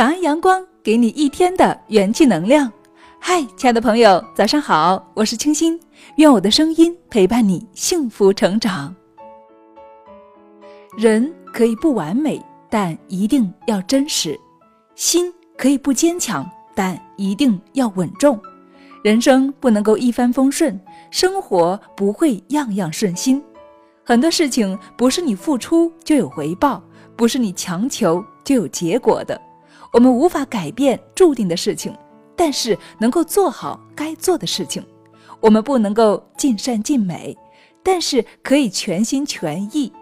早安，阳光，给你一天的元气能量。嗨，亲爱的朋友，早上好，我是清新，愿我的声音陪伴你幸福成长。人可以不完美，但一定要真实；心可以不坚强，但一定要稳重。人生不能够一帆风顺，生活不会样样顺心。很多事情不是你付出就有回报，不是你强求就有结果的。我们无法改变注定的事情，但是能够做好该做的事情。我们不能够尽善尽美，但是可以全心全意。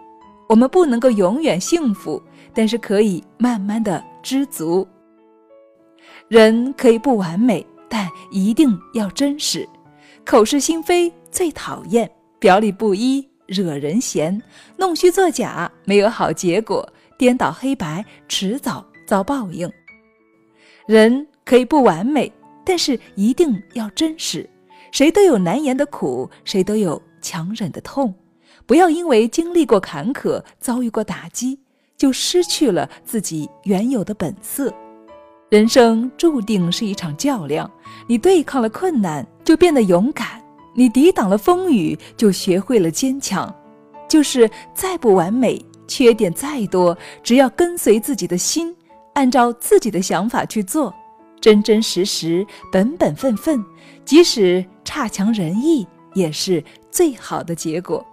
我们不能够永远幸福，但是可以慢慢的知足。人可以不完美，但一定要真实。口是心非最讨厌，表里不一惹人嫌，弄虚作假没有好结果，颠倒黑白迟早遭报应。人可以不完美，但是一定要真实。谁都有难言的苦，谁都有强忍的痛。不要因为经历过坎坷，遭遇过打击，就失去了自己原有的本色。人生注定是一场较量，你对抗了困难，就变得勇敢；你抵挡了风雨，就学会了坚强。就是再不完美，缺点再多，只要跟随自己的心，按照自己的想法去做，真真实实、本本分分，即使差强人意，也是最好的结果。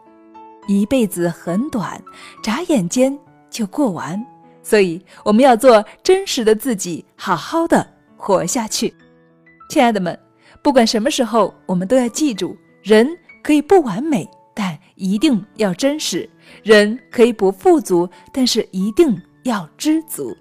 一辈子很短，眨眼间就过完，所以我们要做真实的自己，好好的活下去。亲爱的们，不管什么时候，我们都要记住：人可以不完美，但一定要真实；人可以不富足，但是一定要知足。